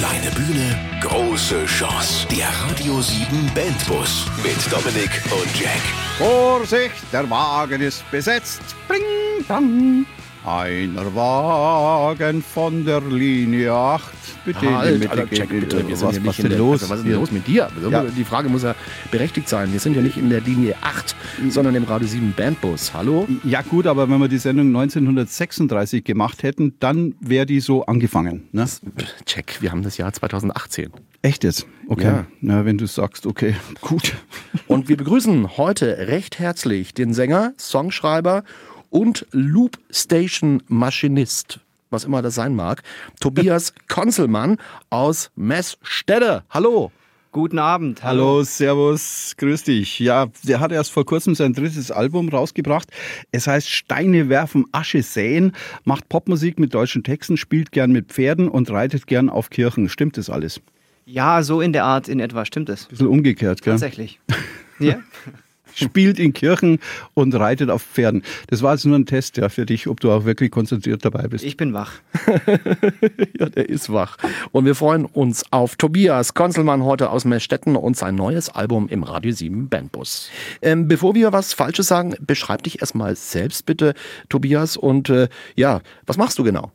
Kleine Bühne, große Chance. Der Radio 7 Bandbus mit Dominik und Jack. Vorsicht, der Wagen ist besetzt. Bling, dang. Einer Wagen von der Linie 8. Bitte Halt, Mitte Alter. Jack, bitte. Wir sind was, ja was nicht in denn der, los? Also, was ist denn los mit dir? Ja. Die Frage muss ja berechtigt sein. Wir sind ja nicht in der Linie 8, sondern im Radio 7 Bandbus. Hallo? Ja gut, aber wenn wir die Sendung 1936 gemacht hätten, dann wäre die so angefangen. Ne? Check, wir haben das Jahr 2018. Echt jetzt? Okay. Ja. Na, wenn du sagst, okay, gut. Und wir begrüßen heute recht herzlich den Sänger, Songschreiber und Loop Station Maschinist, was immer das sein mag, Tobias Konzelmann aus Messstede. Hallo. Guten Abend. Hallo, Servus, grüß dich. Ja, der hat erst vor kurzem sein drittes Album rausgebracht. Es heißt Steine werfen, Asche säen, macht Popmusik mit deutschen Texten, spielt gern mit Pferden und reitet gern auf Kirchen. Stimmt das alles? Ja, so in der Art in etwa stimmt es. Bisschen umgekehrt, gell? Tatsächlich. Ja? Spielt in Kirchen und reitet auf Pferden. Das war jetzt nur ein Test ja, für dich, ob du auch wirklich konzentriert dabei bist. Ich bin wach. Ja, der ist wach. Und wir freuen uns auf Tobias Konzelmann heute aus Messstetten und sein neues Album im Radio 7 Bandbus. Ähm, bevor wir was Falsches sagen, beschreib dich erstmal selbst bitte, Tobias. Und äh, ja, was machst du genau?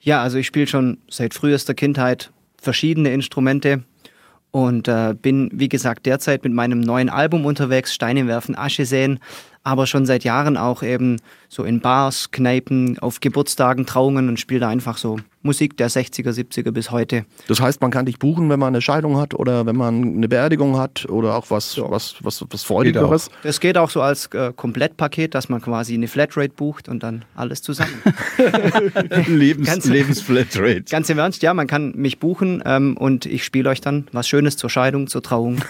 Ja, also ich spiele schon seit frühester Kindheit verschiedene Instrumente und äh, bin, wie gesagt, derzeit mit meinem neuen Album unterwegs, Steine werfen, Asche säen, aber schon seit Jahren auch eben so in Bars, Kneipen, auf Geburtstagen, Trauungen und spiele da einfach so Musik der 60er, 70er bis heute. Das heißt, man kann dich buchen, wenn man eine Scheidung hat oder wenn man eine Beerdigung hat oder auch was, was, was, was Freudigeres. Das geht auch so als äh, Komplettpaket, dass man quasi eine Flatrate bucht und dann alles zusammen. Lebens, Ganz- Lebensflatrate. Ganz im Ernst, ja, man kann mich buchen ähm, und ich spiele euch dann was Schönes zur Scheidung, zur Trauung.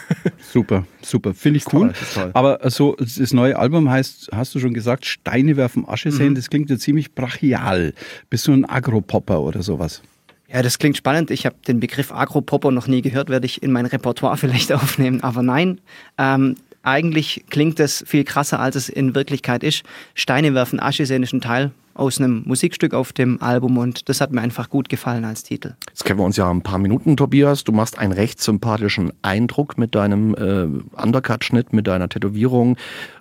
Super, super. Finde ich cool. toll. Aber so, das neue Album heißt, hast du schon gesagt, Steine werfen, Asche Mhm. säen. Das klingt ja ziemlich brachial. Bist du ein Agropopper oder sowas? Ja, das klingt spannend. Ich habe den Begriff Agropopper noch nie gehört, werde ich in mein Repertoire vielleicht aufnehmen. Aber nein, ähm, eigentlich klingt das viel krasser, als es in Wirklichkeit ist. Steine werfen, Asche ist ein Teil aus einem Musikstück auf dem Album und das hat mir einfach gut gefallen als Titel. Jetzt kennen wir uns ja ein paar Minuten, Tobias. Du machst einen recht sympathischen Eindruck mit deinem äh, Undercut-Schnitt, mit deiner Tätowierung,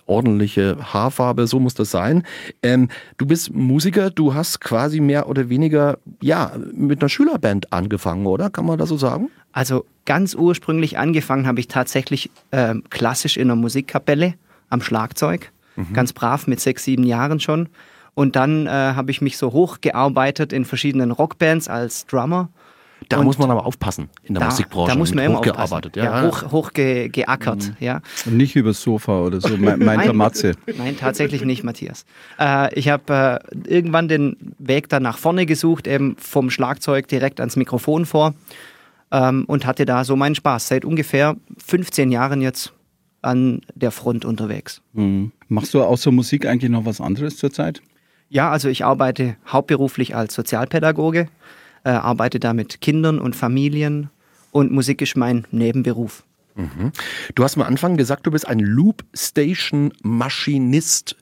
ordentliche Haarfarbe, so muss das sein. Ähm, du bist Musiker, du hast quasi mehr oder weniger, ja, mit einer Schülerband angefangen, oder? Kann man das so sagen? Also ganz ursprünglich angefangen habe ich tatsächlich ähm, klassisch in einer Musikkapelle am Schlagzeug, ganz brav mit sechs, sieben Jahren schon. Und dann äh, habe ich mich so hochgearbeitet in verschiedenen Rockbands als Drummer. Da Und muss man aber aufpassen in der Da, Musikbranche. da muss man immer hochgearbeitet. aufpassen. Ja, Ja, hoch, hoch ge, geackert, ja. Und nicht übers Sofa oder so, me- meint der Matze. Nein, tatsächlich nicht, Matthias. Äh, ich habe äh, irgendwann den Weg dann nach vorne gesucht, eben vom Schlagzeug direkt ans Mikrofon vor ähm, und hatte da so meinen Spaß. Seit ungefähr 15 Jahren jetzt an der Front unterwegs. Mhm. Machst du außer Musik eigentlich noch was anderes zurzeit? Ja, also ich arbeite hauptberuflich als Sozialpädagoge, äh, arbeite da mit Kindern und Familien und Musik ist mein Nebenberuf. Du hast am Anfang gesagt, du bist ein Loop Station Maschinist.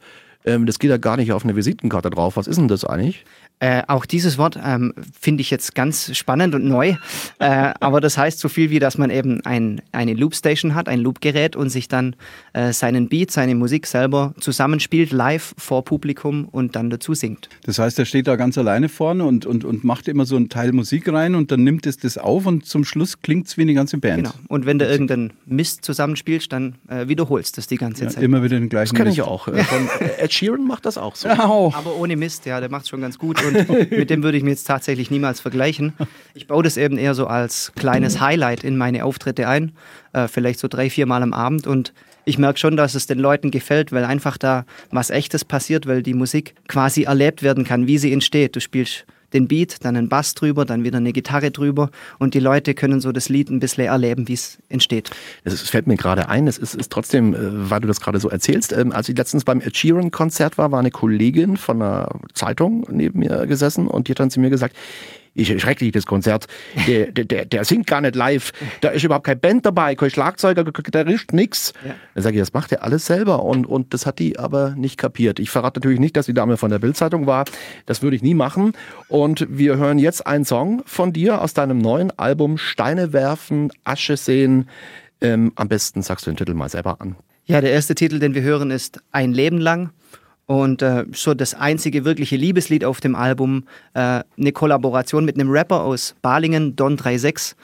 Ähm, das geht ja gar nicht auf eine Visitenkarte drauf. Was ist denn das eigentlich? Äh, auch dieses Wort ähm, finde ich jetzt ganz spannend und neu. Äh, aber das heißt so viel wie, dass man eben ein, eine Loopstation hat, ein Loopgerät und sich dann äh, seinen Beat, seine Musik selber zusammenspielt, live vor Publikum und dann dazu singt. Das heißt, er steht da ganz alleine vorne und, und, und macht immer so einen Teil Musik rein und dann nimmt es das auf und zum Schluss klingt es wie eine ganze Band. Genau. Und wenn du irgendeinen Mist zusammenspielst, dann äh, wiederholst du das die ganze Ja, Zeit. immer wieder den gleichen Das kenne ich auch. Äh, Von Ed Sheeran macht das auch so. Au. Aber ohne Mist, ja, der macht schon ganz gut und mit dem würde ich mir jetzt tatsächlich niemals vergleichen. Ich baue das eben eher so als kleines Highlight in meine Auftritte ein, äh, vielleicht so drei, vier Mal am Abend und ich merke schon, dass es den Leuten gefällt, weil einfach da was Echtes passiert, weil die Musik quasi erlebt werden kann, wie sie entsteht. Du spielst den Beat, dann einen Bass drüber, dann wieder eine Gitarre drüber und die Leute können so das Lied ein bisschen erleben, wie es entsteht. Es fällt mir gerade ein, es ist, ist trotzdem, äh, weil du das gerade so erzählst, ähm, als ich letztens beim Ed Sheeran-Konzert war, war eine Kollegin von einer Zeitung neben mir gesessen und die hat dann zu mir gesagt, ist schrecklich, das Konzert. Der, der, der, der singt gar nicht live. Da ist überhaupt kein Band dabei, kein Schlagzeuger, Gitarrist, nix. Ja. Dann sage ich, das macht er alles selber. Und, und das hat die aber nicht kapiert. Ich verrate natürlich nicht, dass die Dame von der Bildzeitung war. Das würde ich nie machen. Und wir hören jetzt einen Song von dir aus deinem neuen Album Steine werfen, Asche sehen. Ähm, am besten sagst du den Titel mal selber an. Ja, der erste Titel, den wir hören, ist Ein Leben lang. Und äh, so das einzige wirkliche Liebeslied auf dem Album, äh, eine Kollaboration mit einem Rapper aus Balingen, Don36,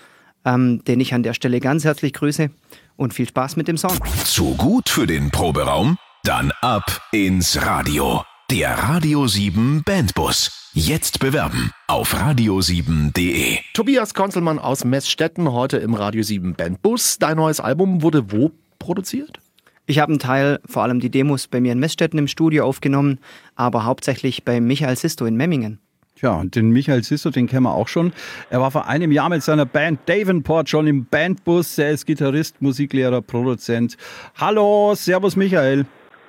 ähm, den ich an der Stelle ganz herzlich grüße. Und viel Spaß mit dem Song. Zu gut für den Proberaum? Dann ab ins Radio. Der Radio 7 Bandbus. Jetzt bewerben auf radio7.de. Tobias Konzelmann aus Messstetten, heute im Radio 7 Bandbus. Dein neues Album wurde wo produziert? Ich habe einen Teil, vor allem die Demos, bei mir in Messstetten im Studio aufgenommen, aber hauptsächlich bei Michael Sisto in Memmingen. Ja, und den Michael Sisto, den kennen wir auch schon. Er war vor einem Jahr mit seiner Band Davenport schon im Bandbus. Er ist Gitarrist, Musiklehrer, Produzent. Hallo, Servus Michael.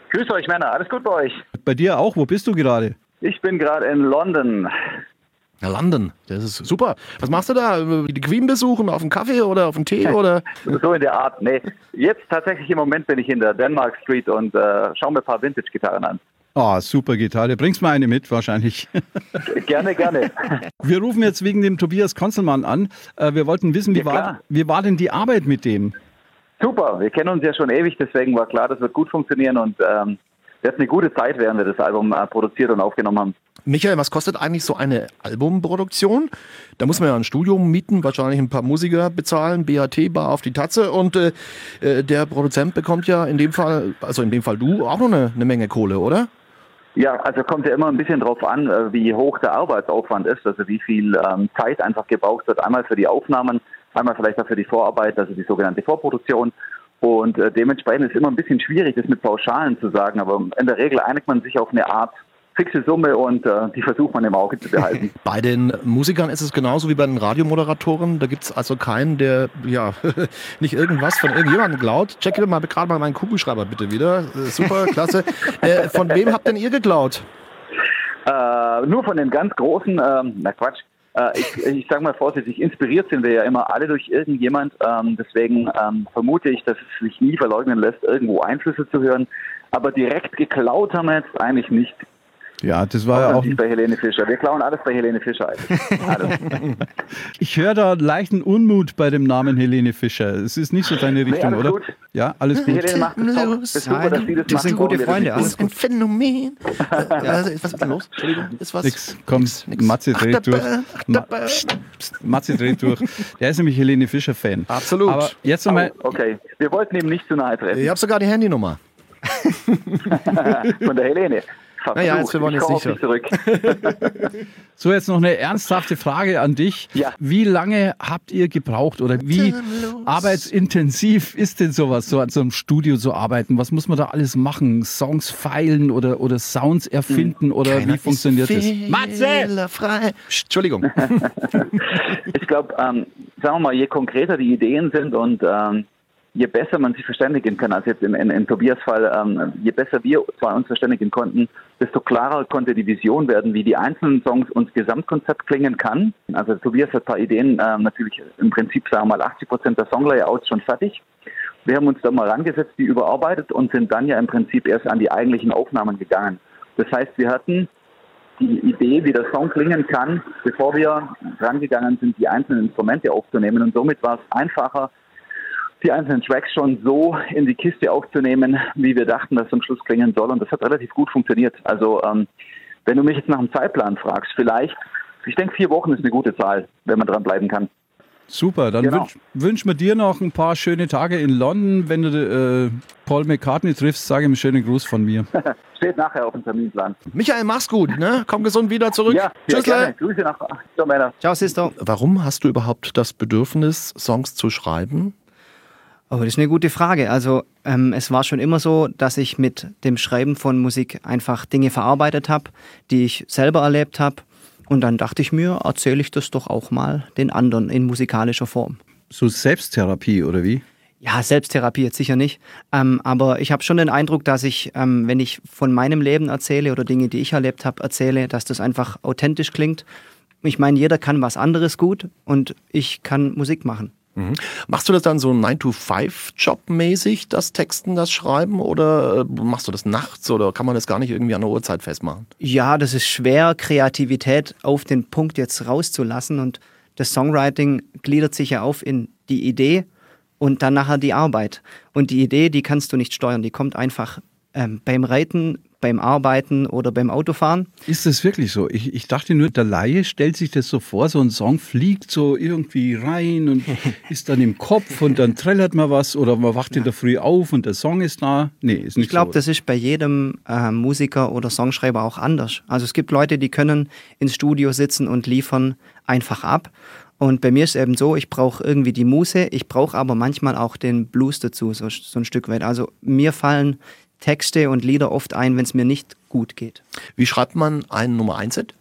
Grüß euch Männer, alles gut bei euch? Bei dir auch, wo bist du gerade? Ich bin gerade in London. Na, London, das ist super. Was machst du da? Die Queen besuchen auf einen Kaffee oder auf einen Tee oder? So in der Art. Nee, jetzt tatsächlich im Moment bin ich in der Denmark Street und äh, schaue mir ein paar Vintage-Gitarren an. Ah, super Gitarre. Bringst mal eine mit, wahrscheinlich. Gerne, gerne. Wir rufen jetzt wegen dem Tobias Konzelmann an. Äh, Wir wollten wissen, wie, Ja, war, wie war denn die Arbeit mit dem? Super, wir kennen uns ja schon ewig, deswegen war klar, das wird gut funktionieren und ähm, wir hatten eine gute Zeit, während wir das Album äh, produziert und aufgenommen haben. Michael, was kostet eigentlich so eine Albumproduktion? Da muss man ja ein Studio mieten, wahrscheinlich ein paar Musiker bezahlen, BAT, Bar auf die Tatze und äh, äh, der Produzent bekommt ja in dem Fall, also in dem Fall du, auch noch eine, eine Menge Kohle, oder? Ja, also kommt ja immer ein bisschen drauf an, äh, wie hoch der Arbeitsaufwand ist, also wie viel ähm, Zeit einfach gebraucht wird, einmal für die Aufnahmen, einmal vielleicht auch für die Vorarbeit, also die sogenannte Vorproduktion. Und äh, dementsprechend ist immer ein bisschen schwierig, das mit Pauschalen zu sagen, aber in der Regel einigt man sich auf eine Art fixe Summe und äh, die versucht man im Auge zu behalten. Bei den Musikern ist es genauso wie bei den Radiomoderatoren. Da gibt es also keinen, der ja nicht irgendwas von irgendjemandem klaut. Check mal gerade mal meinen Kugelschreiber bitte wieder. Äh, Super, klasse. äh, von wem habt denn ihr geklaut? Äh, nur von den ganz großen, ähm, na Quatsch, äh, ich, ich sage mal vorsichtig, inspiriert sind wir ja immer alle durch irgendjemand. Ähm, deswegen ähm, vermute ich, dass es sich nie verleugnen lässt, irgendwo Einflüsse zu hören. Aber direkt geklaut haben wir jetzt eigentlich nicht. Ja, das war ja auch. nicht bei Helene Fischer. Wir klauen alles bei Helene Fischer. Alles. Ich höre da leichten Unmut bei dem Namen Helene Fischer. Es ist nicht so deine Richtung, alles oder? gut. Ja, alles gut. Helene macht das top. Das ist super, dass sie das das sind gute das Freunde, alles tun? ein Phänomen. Äh, was ist denn los? Entschuldigung, ist was? Nix, komm, Nix, nix. Matze dreht durch. Achterbahn, Ma. Matze dreht durch. Der ist nämlich Helene Fischer-Fan. Absolut. Aber jetzt nochmal, Oh, okay, wir wollten ihm nicht zu nahe treten. Ich habe sogar die Handynummer. Von der Helene. Naja, jetzt, wir wollen jetzt nicht zurück. so jetzt noch eine ernsthafte Frage an dich. Ja. Wie lange habt ihr gebraucht oder wie arbeitsintensiv ist denn sowas, so an so einem Studio zu arbeiten? Was muss man da alles machen? Songs feilen oder, oder Sounds erfinden oder Keiner wie funktioniert ist das? Matze! Psst, Entschuldigung. Ich glaube, ähm, sagen wir mal, je konkreter die Ideen sind und ähm, je besser man sich verständigen kann, als jetzt in, in, in Tobias Fall, ähm, je besser wir zwei uns verständigen konnten, desto klarer konnte die Vision werden, wie die einzelnen Songs uns Gesamtkonzept klingen kann. Also Tobias hat ein paar Ideen, ähm, natürlich im Prinzip, sagen wir mal, 80 Prozent der Songlayouts schon fertig. Wir haben uns da mal rangesetzt, die überarbeitet und sind dann ja im Prinzip erst an die eigentlichen Aufnahmen gegangen. Das heißt, wir hatten die Idee, wie der Song klingen kann, bevor wir rangegangen sind, die einzelnen Instrumente aufzunehmen. Und somit war es einfacher, die einzelnen Tracks schon so in die Kiste aufzunehmen, wie wir dachten, dass es am Schluss klingen soll. Und das hat relativ gut funktioniert. Also ähm, wenn du mich jetzt nach dem Zeitplan fragst, vielleicht, ich denke, vier Wochen ist eine gute Zahl, wenn man dranbleiben kann. Super, dann Genau. wünsch, wünschen wir dir noch ein paar schöne Tage in London. Wenn du äh, Paul McCartney triffst, sage ihm einen schönen Gruß von mir. Steht nachher auf dem Terminplan. Michael, mach's gut, ne? Komm gesund wieder zurück. Ja, Tschüss. gerne. Grüße nach so, Männer. Ciao, Sister. Warum hast du überhaupt das Bedürfnis, Songs zu schreiben? Oh, das ist eine gute Frage. Also ähm, es war schon immer so, dass ich mit dem Schreiben von Musik einfach Dinge verarbeitet habe, die ich selber erlebt habe. Und dann dachte ich mir, erzähle ich das doch auch mal den anderen in musikalischer Form. So Selbsttherapie oder wie? Ja, Selbsttherapie jetzt sicher nicht. Ähm, aber ich habe schon den Eindruck, dass ich, ähm, wenn ich von meinem Leben erzähle oder Dinge, die ich erlebt habe, erzähle, dass das einfach authentisch klingt. Ich meine, jeder kann was anderes gut und ich kann Musik machen. Mhm. Machst du das dann so 9-to-5-Job mäßig, das Texten, das Schreiben oder äh, machst du das nachts oder kann man das gar nicht irgendwie an der Uhrzeit festmachen? Ja, das ist schwer, Kreativität auf den Punkt jetzt rauszulassen und das Songwriting gliedert sich ja auf in die Idee und dann nachher die Arbeit. Und die Idee, die kannst du nicht steuern, die kommt einfach ähm, beim Reiten, beim Arbeiten oder beim Autofahren. Ist das wirklich so? Ich, ich dachte nur, der Laie stellt sich das so vor, so ein Song fliegt so irgendwie rein und ist dann im Kopf und dann trällert man was oder man wacht ja. in der Früh auf und der Song ist da. Nee, ist nicht Ich glaube, so. das ist bei jedem äh, Musiker oder Songschreiber auch anders. Also es gibt Leute, die können ins Studio sitzen und liefern einfach ab. Und bei mir ist es eben so, ich brauche irgendwie die Muse, ich brauche aber manchmal auch den Blues dazu, so, so ein Stück weit. Also mir fallen Texte und Lieder oft ein, wenn es mir nicht gut geht. Wie schreibt man einen Nummer 1 Hit?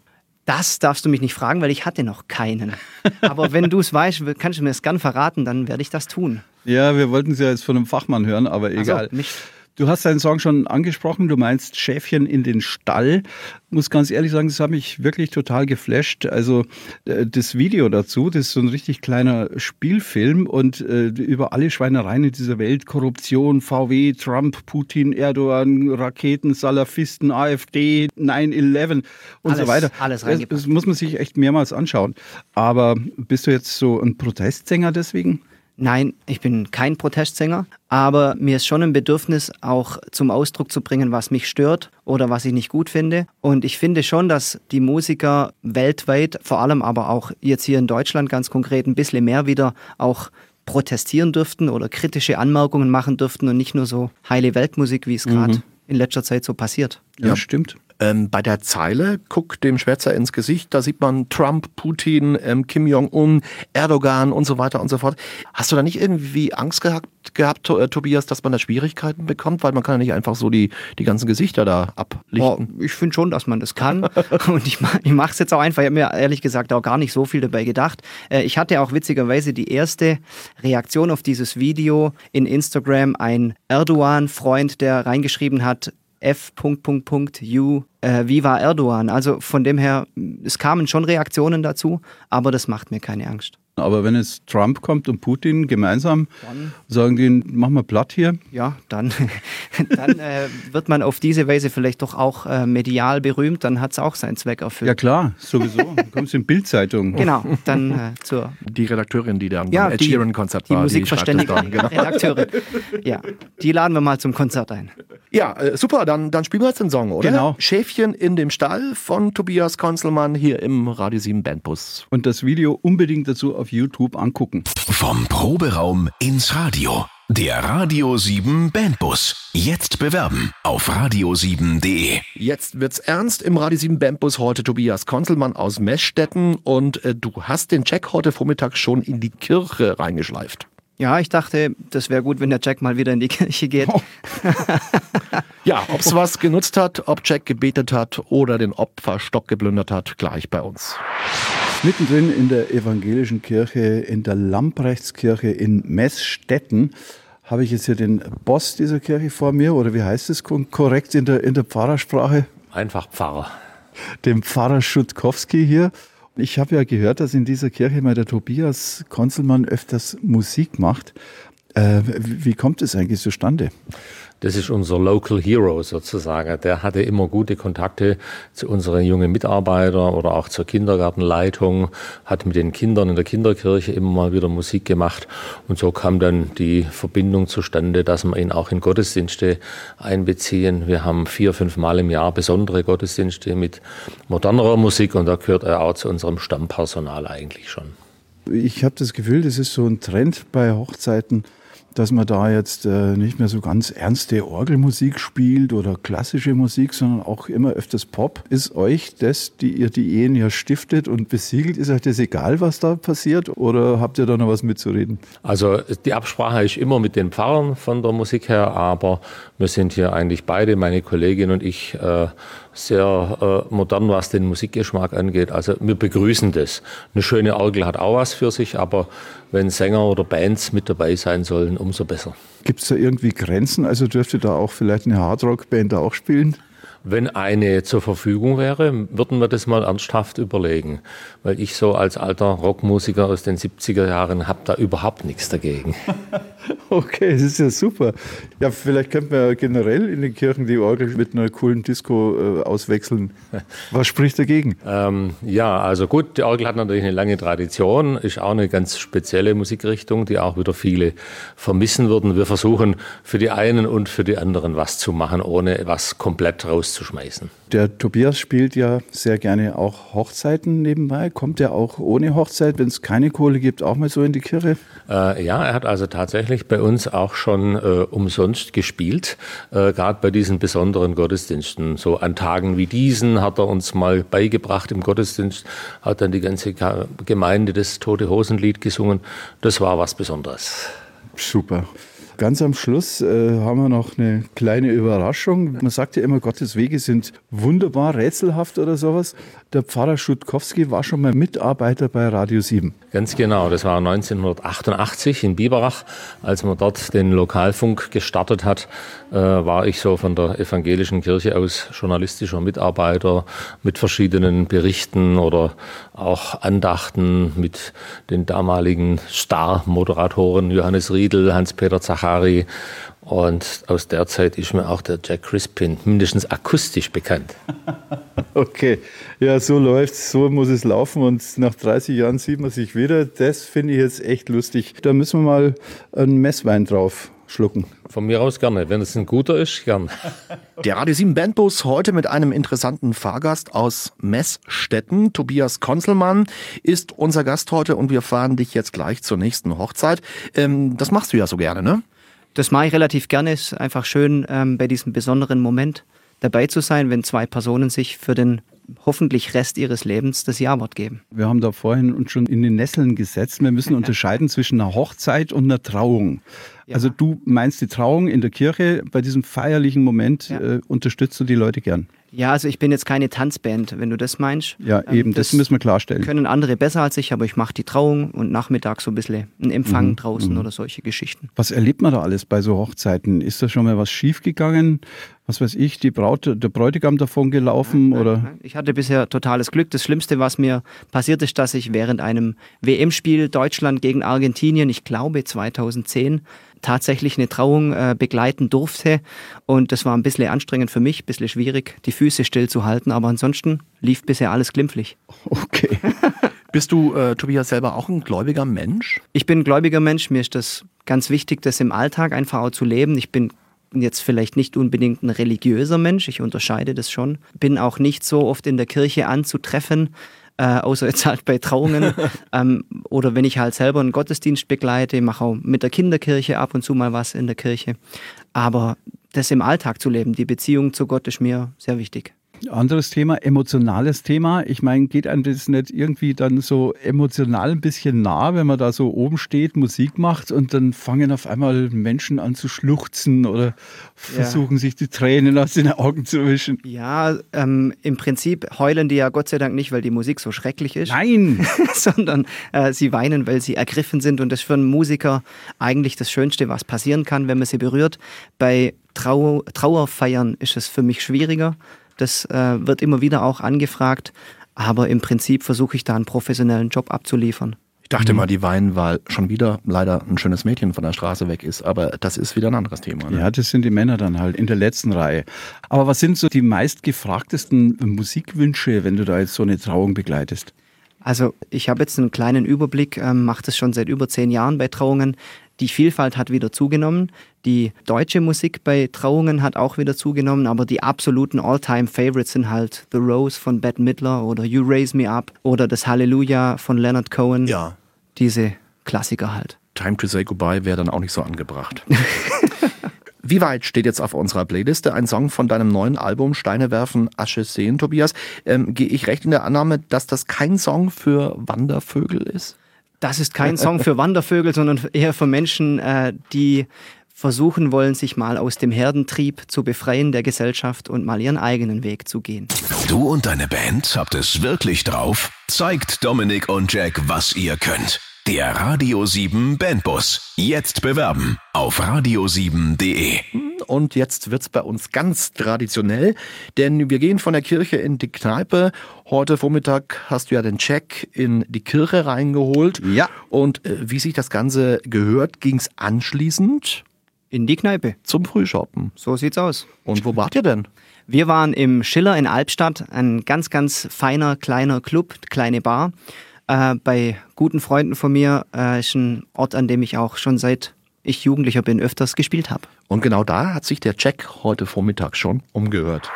Das darfst du mich nicht fragen, weil ich hatte noch keinen. Aber wenn du es weißt, kannst du mir es gern verraten, dann werde ich das tun. Ja, wir wollten es ja jetzt von einem Fachmann hören, aber egal. Also, nicht Du hast deinen Song schon angesprochen, du meinst Schäfchen in den Stall. Muss ganz ehrlich sagen, das hat mich wirklich total geflasht. Also äh, das Video dazu, das ist so ein richtig kleiner Spielfilm und äh, über alle Schweinereien in dieser Welt, Korruption, VW, Trump, Putin, Erdogan, Raketen, Salafisten, AfD, 9-11 und alles, so weiter. Alles das, das muss man sich echt mehrmals anschauen. Aber bist du jetzt so ein Protestsänger deswegen? Nein, ich bin kein Protestsänger, aber mir ist schon ein Bedürfnis, auch zum Ausdruck zu bringen, was mich stört oder was ich nicht gut finde. Und ich finde schon, dass die Musiker weltweit, vor allem aber auch jetzt hier in Deutschland ganz konkret, ein bisschen mehr wieder auch protestieren dürften oder kritische Anmerkungen machen dürften und nicht nur so heile Weltmusik, wie es gerade mhm. in letzter Zeit so passiert. Ja, ja, stimmt. Ähm, bei der Zeile, guck dem Schwätzer ins Gesicht, da sieht man Trump, Putin, ähm, Kim Jong-un, Erdogan und so weiter und so fort. Hast du da nicht irgendwie Angst gehabt, gehabt äh, Tobias, dass man da Schwierigkeiten bekommt? Weil man kann ja nicht einfach so die, die ganzen Gesichter da ablichten. Oh, ich finde schon, dass man das kann. und ich, ich mache es jetzt auch einfach. Ich habe mir ehrlich gesagt auch gar nicht so viel dabei gedacht. Äh, ich hatte auch witzigerweise die erste Reaktion auf dieses Video in Instagram. Ein Erdogan-Freund, der reingeschrieben hat, F.U äh, Viva Erdogan. Also von dem her, es kamen schon Reaktionen dazu, aber das macht mir keine Angst. Aber wenn jetzt Trump kommt und Putin gemeinsam, dann, sagen die, machen wir platt hier? Ja, dann, dann äh, wird man auf diese Weise vielleicht doch auch äh, medial berühmt, dann hat es auch seinen Zweck erfüllt. Ja klar, sowieso. Dann kommst du in Bildzeitung. Genau, dann äh, zur... Die Redakteurin, die dann ja, beim Ed Sheeran-Konzert war. Die musikverständige genau. Redakteurin. Ja, die laden wir mal zum Konzert ein. Ja, äh, super, dann, dann spielen wir jetzt den Song, oder? Genau. Schäfchen in dem Stall von Tobias Konzelmann hier im Radio 7 Bandbus. Und das Video unbedingt dazu auf YouTube angucken. Vom Proberaum ins Radio. Der Radio 7 Bandbus. Jetzt bewerben auf radio7.de. Jetzt wird's ernst im Radio 7 Bandbus heute Tobias Konzelmann aus Meßstetten und äh, du hast den Check heute Vormittag schon in die Kirche reingeschleift. Ja, ich dachte, das wäre gut, wenn der Jack mal wieder in die Kirche geht. Oh. ja, ob es was genutzt hat, ob Jack gebetet hat oder den Opferstock geplündert hat, gleich bei uns. Mittendrin in der evangelischen Kirche, in der Lamprechtskirche in Meßstetten, habe ich jetzt hier den Boss dieser Kirche vor mir, oder wie heißt es korrekt in der, in der Pfarrersprache? Einfach Pfarrer. Dem Pfarrer Schutkowski hier. Ich habe ja gehört, dass in dieser Kirche mal der Tobias Konzelmann öfters Musik macht. Äh, wie kommt es eigentlich zustande? Das ist unser Local Hero sozusagen. Der hatte immer gute Kontakte zu unseren jungen Mitarbeitern oder auch zur Kindergartenleitung, hat mit den Kindern in der Kinderkirche immer mal wieder Musik gemacht. Und so kam dann die Verbindung zustande, dass wir ihn auch in Gottesdienste einbeziehen. Wir haben vier, fünf Mal im Jahr besondere Gottesdienste mit modernerer Musik und da gehört er auch zu unserem Stammpersonal eigentlich schon. Ich habe das Gefühl, das ist so ein Trend bei Hochzeiten dass man da jetzt äh, nicht mehr so ganz ernste Orgelmusik spielt oder klassische Musik, sondern auch immer öfters Pop. Ist euch das, die ihr die Ehen ja stiftet und besiegelt, ist euch das egal, was da passiert oder habt ihr da noch was mitzureden? Also die Absprache ist immer mit den Pfarrern von der Musik her, aber wir sind hier eigentlich beide, meine Kollegin und ich, äh, sehr äh, modern, was den Musikgeschmack angeht. Also wir begrüßen das. Eine schöne Orgel hat auch was für sich, aber wenn Sänger oder Bands mit dabei sein sollen, umso besser. Gibt es da irgendwie Grenzen? Also dürfte da auch vielleicht eine Hardrock-Band auch spielen? Wenn eine zur Verfügung wäre, würden wir das mal ernsthaft überlegen. Weil ich so als alter Rockmusiker aus den 70er Jahren habe da überhaupt nichts dagegen. okay, das ist ja super. Ja, vielleicht könnte man generell in den Kirchen die Orgel mit einer coolen Disco äh, auswechseln. Was spricht dagegen? Ähm, ja, also gut, die Orgel hat natürlich eine lange Tradition, ist auch eine ganz spezielle Musikrichtung, die auch wieder viele vermissen würden. Wir versuchen für die einen und für die anderen was zu machen, ohne was komplett rauszuschmeißen. Der Tobias spielt ja sehr gerne auch Hochzeiten nebenbei. Kommt er auch ohne Hochzeit, wenn es keine Kohle gibt, auch mal so in die Kirche? Äh, ja, er hat also tatsächlich bei uns auch schon äh, umsonst gespielt, äh, gerade bei diesen besonderen Gottesdiensten. So an Tagen wie diesen hat er uns mal beigebracht im Gottesdienst, hat dann die ganze Gemeinde das Tote Hosenlied gesungen. Das war was Besonderes. Super. Ganz am Schluss äh, haben wir noch eine kleine Überraschung. Man sagt ja immer, Gottes Wege sind wunderbar, rätselhaft oder sowas. Der Pfarrer Schutkowski war schon mal Mitarbeiter bei Radio 7. Ganz genau, das war 1988 in Biberach. Als man dort den Lokalfunk gestartet hat, äh, war ich so von der evangelischen Kirche aus journalistischer Mitarbeiter mit verschiedenen Berichten oder auch Andachten mit den damaligen Star-Moderatoren Johannes Riedel, Hans-Peter Zachari und aus der Zeit ist mir auch der Jack Crispin mindestens akustisch bekannt. Okay, ja, so läuft's, so muss es laufen und nach 30 Jahren sieht man sich wieder. Das finde ich jetzt echt lustig. Da müssen wir mal einen Messwein drauf schlucken. Von mir aus gerne. Wenn es ein guter ist, gern. Der Radio 7 Bandbus heute mit einem interessanten Fahrgast aus Messstetten. Tobias Konzelmann ist unser Gast heute und wir fahren dich jetzt gleich zur nächsten Hochzeit. Ähm, das machst du ja so gerne, ne? Das mache ich relativ gerne. Es ist einfach schön, ähm, bei diesem besonderen Moment dabei zu sein, wenn zwei Personen sich für den hoffentlich Rest ihres Lebens das Ja-Wort geben. Wir haben da vorhin uns schon in den Nesseln gesetzt. Wir müssen unterscheiden zwischen einer Hochzeit und einer Trauung. Ja. Also du meinst die Trauung in der Kirche, bei diesem feierlichen Moment ja. äh, unterstützt du die Leute gern? Ja, also ich bin jetzt keine Tanzband, wenn du das meinst. Ja, ähm, eben, das, das, müssen wir klarstellen. Können andere besser als ich, aber ich mache die Trauung und nachmittags so ein bisschen einen Empfang mhm. draußen mhm. oder solche Geschichten. Was erlebt man da alles bei so Hochzeiten? Ist da schon mal was schiefgegangen? Was weiß ich, die Braut, der Bräutigam davon gelaufen? Nein, oder? Nein. Ich hatte bisher totales Glück. Das Schlimmste, was mir passiert ist, dass ich während einem WM-Spiel Deutschland gegen Argentinien, ich glaube 2010, tatsächlich eine Trauung äh, begleiten durfte. Und das war ein bisschen anstrengend für mich, ein bisschen schwierig, die Füße stillzuhalten. Aber ansonsten lief bisher alles glimpflich. Okay. Bist du, äh, Tobias, selber auch ein gläubiger Mensch? Ich bin ein gläubiger Mensch. Mir ist das ganz wichtig, das im Alltag einfach auch zu leben. Ich bin jetzt vielleicht nicht unbedingt ein religiöser Mensch, ich unterscheide das schon. Bin auch nicht so oft in der Kirche anzutreffen äh, außer jetzt halt bei Trauungen. ähm, oder wenn ich halt selber einen Gottesdienst begleite, mache auch mit der Kinderkirche ab und zu mal was in der Kirche. Aber das im Alltag zu leben, die Beziehung zu Gott ist mir sehr wichtig. Anderes Thema, emotionales Thema. Ich meine, geht einem das nicht irgendwie dann so emotional ein bisschen nah, wenn man da so oben steht, Musik macht und dann fangen auf einmal Menschen an zu schluchzen oder versuchen ja. sich die Tränen aus den Augen zu wischen? Ja, ähm, im Prinzip heulen die ja Gott sei Dank nicht, weil die Musik so schrecklich ist. Nein! sondern äh, sie weinen, weil sie ergriffen sind und das ist für einen Musiker eigentlich das Schönste, was passieren kann, wenn man sie berührt. Bei Trau Trauerfeiern ist es für mich schwieriger das äh, wird immer wieder auch angefragt. Aber im Prinzip versuche ich da einen professionellen Job abzuliefern. Ich dachte mhm. mal, die weinen, weil schon wieder leider ein schönes Mädchen von der Straße weg ist. Aber das ist wieder ein anderes Thema. Ne? Ja, das sind die Männer dann halt in der letzten Reihe. Aber was sind so die meistgefragtesten Musikwünsche, wenn du da jetzt so eine Trauung begleitest? Also ich habe jetzt einen kleinen Überblick, ähm, mache das schon seit über zehn Jahren bei Trauungen. Die Vielfalt hat wieder zugenommen. Die deutsche Musik bei Trauungen hat auch wieder zugenommen, aber die absoluten All-Time-Favorites sind halt The Rose von Bette Midler oder You Raise Me Up oder das Hallelujah von Leonard Cohen. Ja. Diese Klassiker halt. Time to Say Goodbye wäre dann auch nicht so angebracht. Wie weit steht jetzt auf unserer Playliste ein Song von deinem neuen Album Steine werfen, Asche sehen, Tobias? Ähm, Gehe ich recht in der Annahme, dass das kein Song für Wandervögel ist? Das ist kein Song für Wandervögel, sondern eher für Menschen, äh, die versuchen wollen, sich mal aus dem Herdentrieb zu befreien der Gesellschaft und mal ihren eigenen Weg zu gehen. Du und deine Band habt es wirklich drauf? Zeigt Dominik und Jack, was ihr könnt. Der Radio 7 Bandbus. Jetzt bewerben auf radio7.de. und jetzt wird's bei uns ganz traditionell, denn wir gehen von der Kirche in die Kneipe. Heute Vormittag hast du ja den Check in die Kirche reingeholt. Ja. Und äh, wie sich das Ganze gehört, ging's anschließend In die Kneipe. zum Frühshoppen. So sieht's aus. Und wo wart ihr denn? Wir waren im Schiller in Albstadt, ein ganz, ganz feiner, kleiner Club, kleine Bar. Äh, bei guten Freunden von mir äh, ist ein Ort, an dem ich auch schon seit ich Jugendlicher bin, öfters gespielt habe. Und genau da hat sich der Check heute Vormittag schon umgehört.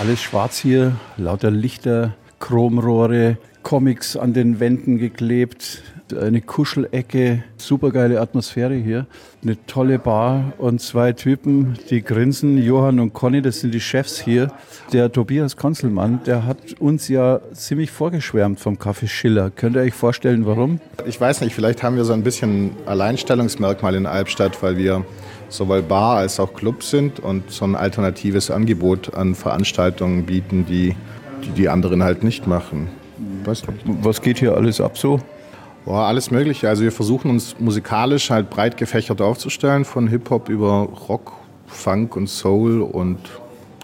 Alles schwarz hier, lauter Lichter, Chromrohre, Comics an den Wänden geklebt, eine Kuschelecke, supergeile Atmosphäre hier, eine tolle Bar und zwei Typen, die grinsen, Johann und Conny, das sind die Chefs hier. Der Tobias Konzelmann, der hat uns ja ziemlich vorgeschwärmt vom Café Schiller. Könnt ihr euch vorstellen, warum? Ich weiß nicht, vielleicht haben wir so ein bisschen Alleinstellungsmerkmal in Albstadt, weil wir sowohl Bar als auch Club sind und so ein alternatives Angebot an Veranstaltungen bieten, die die, die anderen halt nicht machen. Nicht. Was geht hier alles ab so? Boah, alles Mögliche. Also wir versuchen uns musikalisch halt breit gefächert aufzustellen, von Hip-Hop über Rock, Funk und Soul und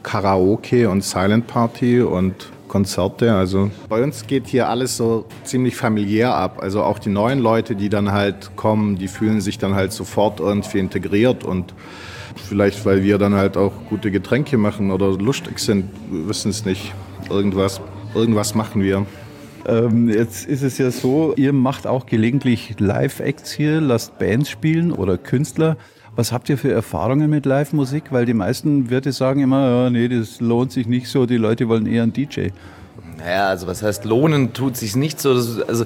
Karaoke und Silent Party und Konzerte. Also bei uns geht hier alles so ziemlich familiär ab. Also auch die neuen Leute, die dann halt kommen, die fühlen sich dann halt sofort irgendwie integriert und vielleicht, weil wir dann halt auch gute Getränke machen oder lustig sind, wissen es nicht. Irgendwas, irgendwas machen wir. Ähm, jetzt ist es ja so, ihr macht auch gelegentlich Live-Acts hier, lasst Bands spielen oder Künstler. Was habt ihr für Erfahrungen mit Live-Musik? Weil die meisten Wirte sagen immer, ja, nee, das lohnt sich nicht so, die Leute wollen eher einen DJ. Naja, also was heißt lohnen, tut sich nicht so. Das, also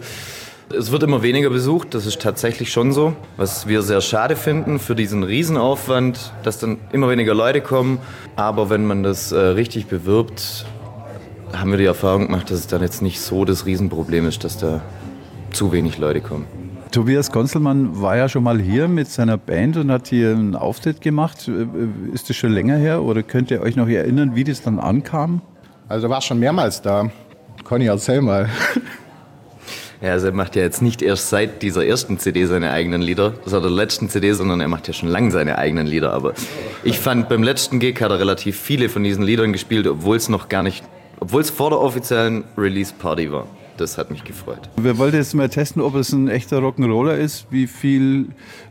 es wird immer weniger besucht, das ist tatsächlich schon so. Was wir sehr schade finden für diesen Riesenaufwand, dass dann immer weniger Leute kommen. Aber wenn man das äh, richtig bewirbt, haben wir die Erfahrung gemacht, dass es dann jetzt nicht so das Riesenproblem ist, dass da zu wenig Leute kommen. Tobias Konzelmann war ja schon mal hier mit seiner Band und hat hier einen Auftritt gemacht. Äh, Ist das schon länger her oder könnt ihr euch noch erinnern, wie das dann ankam? Also war schon mehrmals da. Conny, erzähl mal. Ja, also er macht ja jetzt nicht erst seit dieser ersten CD seine eigenen Lieder, das war der letzten CD, sondern er macht ja schon lange seine eigenen Lieder. Aber ich fand, beim letzten Gig hat er relativ viele von diesen Liedern gespielt, obwohl es noch gar nicht, obwohl es vor der offiziellen Release-Party war. Das hat mich gefreut. Wir wollten jetzt mal testen, ob es ein echter Rock'n'Roller ist. Wie viel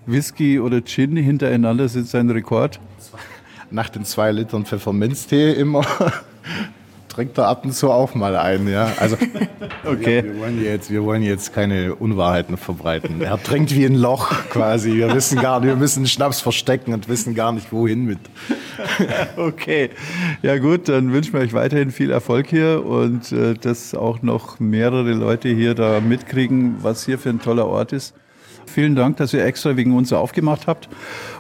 Whisky oder Gin hintereinander sind sein Rekord? Nach den zwei Litern Pfefferminztee immer trinkt er ab und zu auch mal ein. Ja? Also Okay. wir, wollen jetzt, wir wollen jetzt keine Unwahrheiten verbreiten. Er trinkt wie ein Loch quasi. Wir wissen gar nicht, wir müssen Schnaps verstecken und wissen gar nicht, wohin mit. Okay. Ja gut, dann wünschen wir euch weiterhin viel Erfolg hier und äh, dass auch noch mehrere Leute hier da mitkriegen, was hier für ein toller Ort ist. Vielen Dank, dass ihr extra wegen uns aufgemacht habt.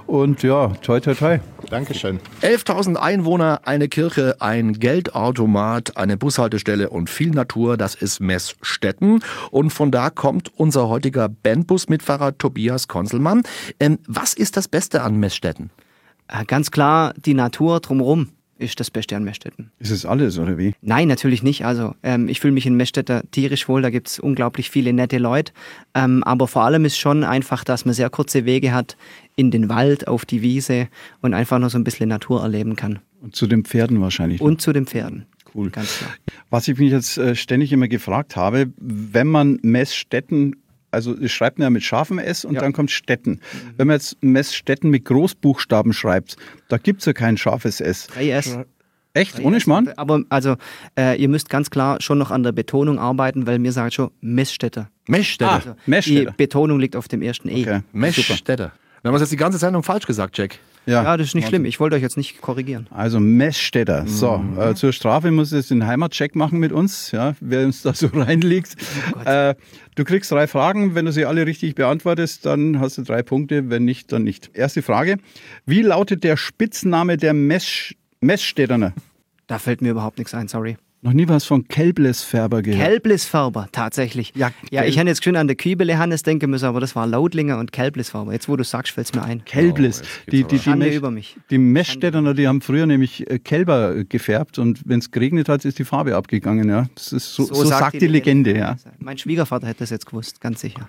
Und ja, toi, toi, toi. Dankeschön. 11.000 Einwohner, eine Kirche, ein Geldautomat, eine Bushaltestelle und viel Natur, das ist Messstetten. Und von da kommt unser heutiger Bandbus-Mitfahrer Tobias Konselmann. Ähm, was ist das Beste an Messstetten? Äh, ganz klar, die Natur drumherum ist das Beste an Messstetten. Ist es alles, oder wie? Nein, natürlich nicht. Also ähm, ich fühle mich in Messstetter tierisch wohl, da gibt es unglaublich viele nette Leute. Ähm, aber vor allem ist schon einfach, dass man sehr kurze Wege hat in den Wald, auf die Wiese und einfach noch so ein bisschen Natur erleben kann. Und zu den Pferden wahrscheinlich. Und zu den Pferden. Cool. Ganz klar. Was ich mich jetzt äh, ständig immer gefragt habe, wenn man Messstetten, also es schreibt man ja mit scharfem S und Ja. dann kommt Stetten. Wenn man jetzt Messstetten mit Großbuchstaben schreibt, da gibt es ja kein scharfes S. 3S. Echt? Ohne Schmarrn? Aber also, äh, ihr müsst ganz klar schon noch an der Betonung arbeiten, weil mir sagt schon Messstätter. Messstätte. Ah, Also, die Messstätter. Betonung liegt auf dem ersten E. Okay. Messstätte. Wir haben uns jetzt die ganze Sendung falsch gesagt, Jack. Ja, das ist nicht schlimm. Ich wollte euch jetzt nicht korrigieren. Also Messstädter. So, äh, zur Strafe muss jetzt den Heimatcheck machen mit uns, ja, wer uns da so reinliegt. äh, du kriegst drei Fragen. Wenn du sie alle richtig beantwortest, dann hast du drei Punkte. Wenn nicht, dann nicht. Erste Frage. Wie lautet der Spitzname der Mess Messstädterner? Da fällt mir überhaupt nichts ein, sorry. Noch nie was von Kelblesfärber gehört. Kelblisfärber, tatsächlich. Ja, ja ich hätte jetzt schön an der Kübele Hannes denken müssen, aber das war Lautlinger und Kelblisfärber. Jetzt, wo du sagst, fällt es mir ein. Kelbles. die, die, die, Schande Mesch- über mich. die Messstädterner, die haben früher nämlich äh, Kälber äh, gefärbt und wenn es geregnet hat, ist die Farbe abgegangen. Ja. Das ist so, so, sagt, die Legende. ja. Mein Schwiegervater hätte das jetzt gewusst, ganz sicher.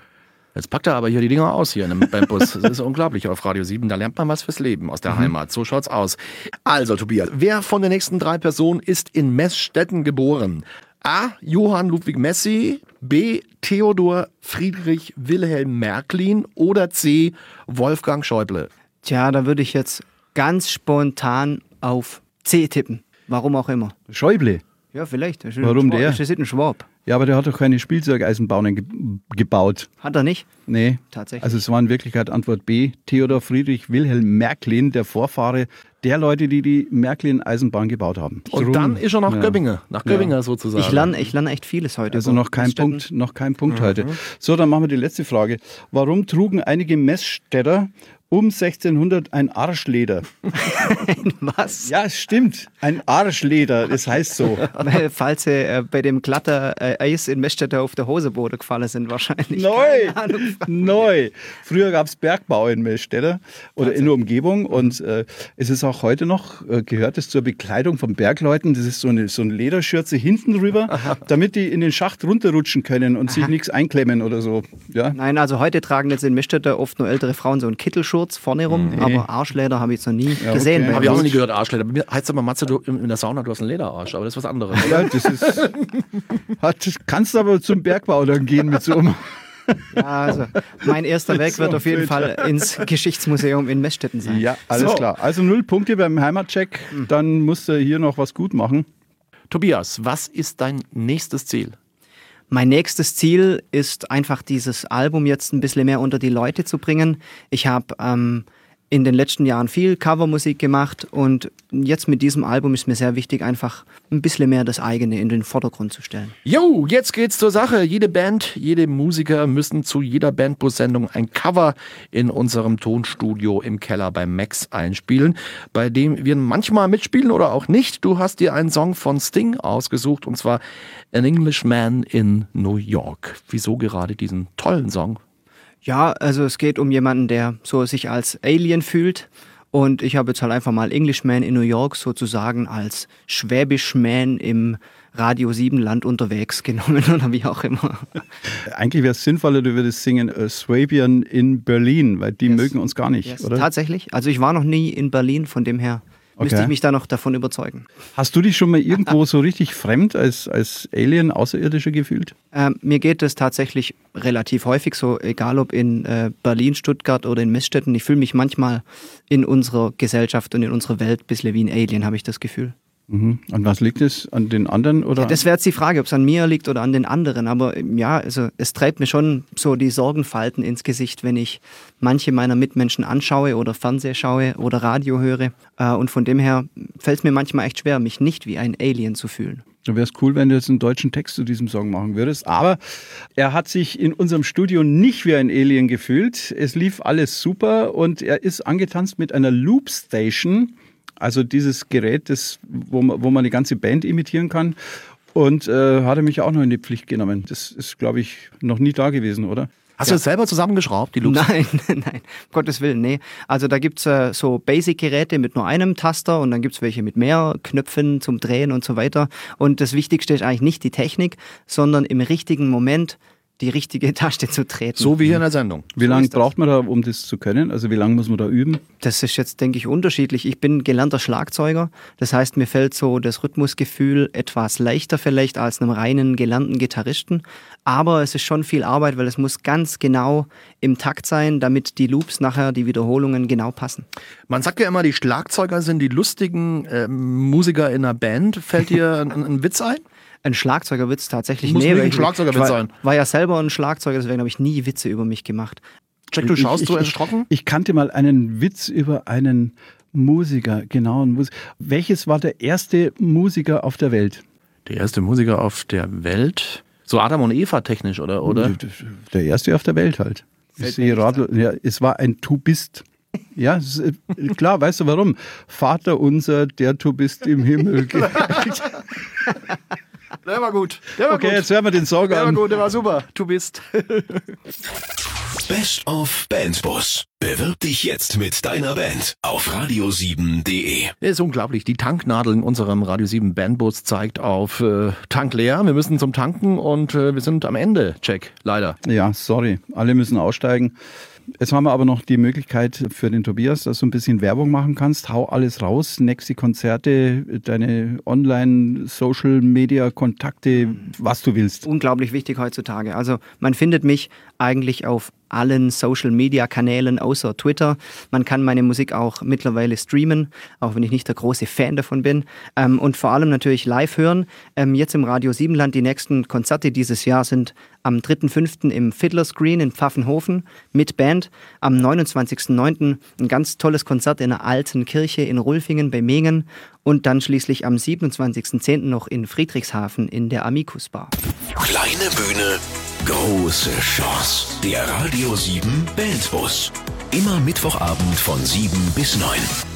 Jetzt packt er aber hier die Dinger aus hier in einem Bandbus. Das ist unglaublich auf Radio 7. Da lernt man was fürs Leben aus der Heimat. So schaut's aus. Also, Tobias, wer von den nächsten drei Personen ist in Messstetten geboren? A. Johann Ludwig Messi, B. Theodor Friedrich Wilhelm Märklin oder C. Wolfgang Schäuble. Tja, da würde ich jetzt ganz spontan auf C tippen. Warum auch immer. Schäuble. Ja, vielleicht. Warum ein der? Das ist ein Schwab. Ja, aber der hat doch keine Spielzeugeisenbahnen ge gebaut. Hat er nicht? Nee. Tatsächlich. Also es war in Wirklichkeit Antwort B. Theodor Friedrich Wilhelm Märklin, der Vorfahre der Leute, die die Märklin-Eisenbahn gebaut haben. Und Drum- dann ist er nach ja. Göppingen. Nach Göppingen sozusagen. Ich lerne ich lerne echt vieles heute. Also noch kein. Punkt, noch kein Punkt heute. So, dann machen wir die letzte Frage. Warum trugen einige Messstädter um 1600 ein Arschleder? Was? Ja, es stimmt. Ein Arschleder, das heißt so. Weil, falls sie äh, bei dem glatter äh, Eis in Messstätte auf der Hoseboden gefallen sind, wahrscheinlich. Neu! Ahnung. Neu! Früher gab es Bergbau in Meßstädter oder in der Umgebung und äh, es ist auch heute noch, äh, gehört es zur Bekleidung von Bergleuten. Das ist so eine, so eine Lederschürze hinten rüber, damit die in den Schacht runterrutschen können und sich nichts einklemmen oder so. Ja? Nein, also heute tragen jetzt in Messstätte oft nur ältere Frauen so einen Kittelschurz vorne rum, aber Arschleder habe ich jetzt noch nie gesehen. okay. Habe ich auch noch nie gehört, Arschleder. Bei mir heißt es aber, Matze, du in der Sauna, du hast einen Lederarsch, aber das ist was anderes. Ja, das ist. Hat, kannst aber zum Bergbau dann gehen mit so einem. Ja, also mein erster Weg wird auf jeden. Fall ins Geschichtsmuseum in Messstätten sein. Ja, alles So. klar. Also null Punkte beim Heimatcheck. Dann musst du hier noch was gut machen. Tobias, was ist dein nächstes Ziel? Mein nächstes Ziel ist einfach dieses Album jetzt ein bisschen mehr unter die Leute zu bringen. Ich habe ähm, in den letzten Jahren viel Covermusik gemacht und jetzt mit diesem Album ist mir sehr wichtig, einfach ein bisschen mehr das eigene in den Vordergrund zu stellen. Jo, jetzt geht's zur Sache. Jede Band, jede Musiker müssen zu jeder Bandbus-Sendung ein Cover in unserem Tonstudio im Keller bei Max einspielen, bei dem wir manchmal mitspielen oder auch nicht. Du hast dir einen Song von Sting ausgesucht und zwar An Englishman in New York. Wieso gerade diesen tollen Song? Ja, also es geht um jemanden, der so sich als Alien fühlt. Und ich habe jetzt halt einfach mal Englishman in New York sozusagen als Schwäbischman im Radio 7 Land unterwegs genommen oder wie auch immer. Eigentlich wäre es sinnvoller, du würdest singen äh, Swabian in Berlin, weil die mögen uns gar nicht, Yes, oder? Tatsächlich. Also ich war noch nie in Berlin, von dem her müsste Okay. ich mich da noch davon überzeugen. Hast du dich schon mal irgendwo so richtig fremd als, als Alien, Außerirdischer gefühlt? Ähm, mir geht es tatsächlich relativ häufig so, egal ob in äh, Berlin, Stuttgart oder in Messstätten. Ich fühle mich manchmal in unserer Gesellschaft und in unserer Welt ein bisschen wie ein Alien, habe ich das Gefühl. Mhm. An was liegt es? An den anderen? Oder? Das wäre jetzt die Frage, ob es an mir liegt oder an den anderen. Aber ähm, ja, also es treibt mir schon so die Sorgenfalten ins Gesicht, wenn ich manche meiner Mitmenschen anschaue oder Fernseh schaue oder Radio höre. Äh, und von dem her fällt es mir manchmal echt schwer, mich nicht wie ein Alien zu fühlen. Da wäre es cool, wenn du jetzt einen deutschen Text zu diesem Song machen würdest. Aber er hat sich in unserem Studio nicht wie ein Alien gefühlt. Es lief alles super und er ist angetanzt mit einer Loop Station, also dieses Gerät, das, wo, man, wo man die ganze Band imitieren kann. Und äh, hat er mich auch noch in die Pflicht genommen. Das ist, glaube ich, noch nie da gewesen, oder? Hast du das selber zusammengeschraubt, die Loops? Nein, nein, um Gottes Willen, nee. Also da gibt's äh, so Basic-Geräte mit nur einem Taster und dann gibt's welche mit mehr Knöpfen zum Drehen und so weiter. Und das Wichtigste ist eigentlich nicht die Technik, sondern im richtigen Moment die richtige Taste zu treten. So wie hier in der Sendung. Wie lange ist das. braucht man da, um das zu können? Also wie lange muss man da üben? Das ist jetzt, denke ich, unterschiedlich. Ich bin gelernter Schlagzeuger. Das heißt, mir fällt so das Rhythmusgefühl etwas leichter vielleicht als einem reinen gelernten Gitarristen. Aber es ist schon viel Arbeit, weil es muss ganz genau im Takt sein, damit die Loops nachher, die Wiederholungen genau passen. Man sagt ja immer, die Schlagzeuger sind die lustigen äh, Musiker in einer Band. Fällt dir ein, ein Witz ein? Ein Schlagzeugerwitz tatsächlich. Muss nee, ein ich- Schlagzeugerwitz ich war, sein. War ja selber ein Schlagzeuger, deswegen habe ich nie Witze über mich gemacht. Jack, du schaust Ich- so ich- erschrocken? Ich kannte mal einen Witz über einen Musiker, genau. Einen Mus Welches war der erste Musiker auf der Welt? Der erste Musiker auf der Welt. So Adam und Eva technisch, oder? oder? Der erste auf der Welt halt. Ich sehe Radl, ja, es war ein Tubist. Ja, es ist, äh, klar, weißt du warum? Vater unser, der du bist im Himmel. Der war gut. Der war Okay, jetzt hören wir den Song Der war an. gut, der war super. Du bist. Best of Bandbus. Bewirb dich jetzt mit deiner Band auf radio7.de. Ist unglaublich. Die Tanknadel in unserem Radio 7 Bandbus zeigt auf äh, Tank leer. Wir müssen zum Tanken und äh, wir sind am Ende, Check. Leider. Ja, sorry. Alle müssen aussteigen. Jetzt haben wir aber noch die Möglichkeit für den Tobias, dass du ein bisschen Werbung machen kannst. Hau alles raus, nächste Konzerte, deine Online-Social-Media-Kontakte, was du willst. Unglaublich wichtig heutzutage. Also man findet mich eigentlich auf allen Social-Media-Kanälen außer Twitter. Man kann meine Musik auch mittlerweile streamen, auch wenn ich nicht der große Fan davon bin. Ähm, und vor allem natürlich live hören. Ähm, jetzt im Radio Siebenland, die nächsten Konzerte dieses Jahr sind am 3.5. im Fiddler's Green in Pfaffenhofen mit Band. Am 29.9. ein ganz tolles Konzert in einer alten Kirche in Rulfingen bei Mengen. Und dann schließlich am 27.10. noch in Friedrichshafen in der Amicus Bar. Kleine Bühne, große Chance. Der Radio 7 Bandbus. Immer Mittwochabend von 7 bis 9.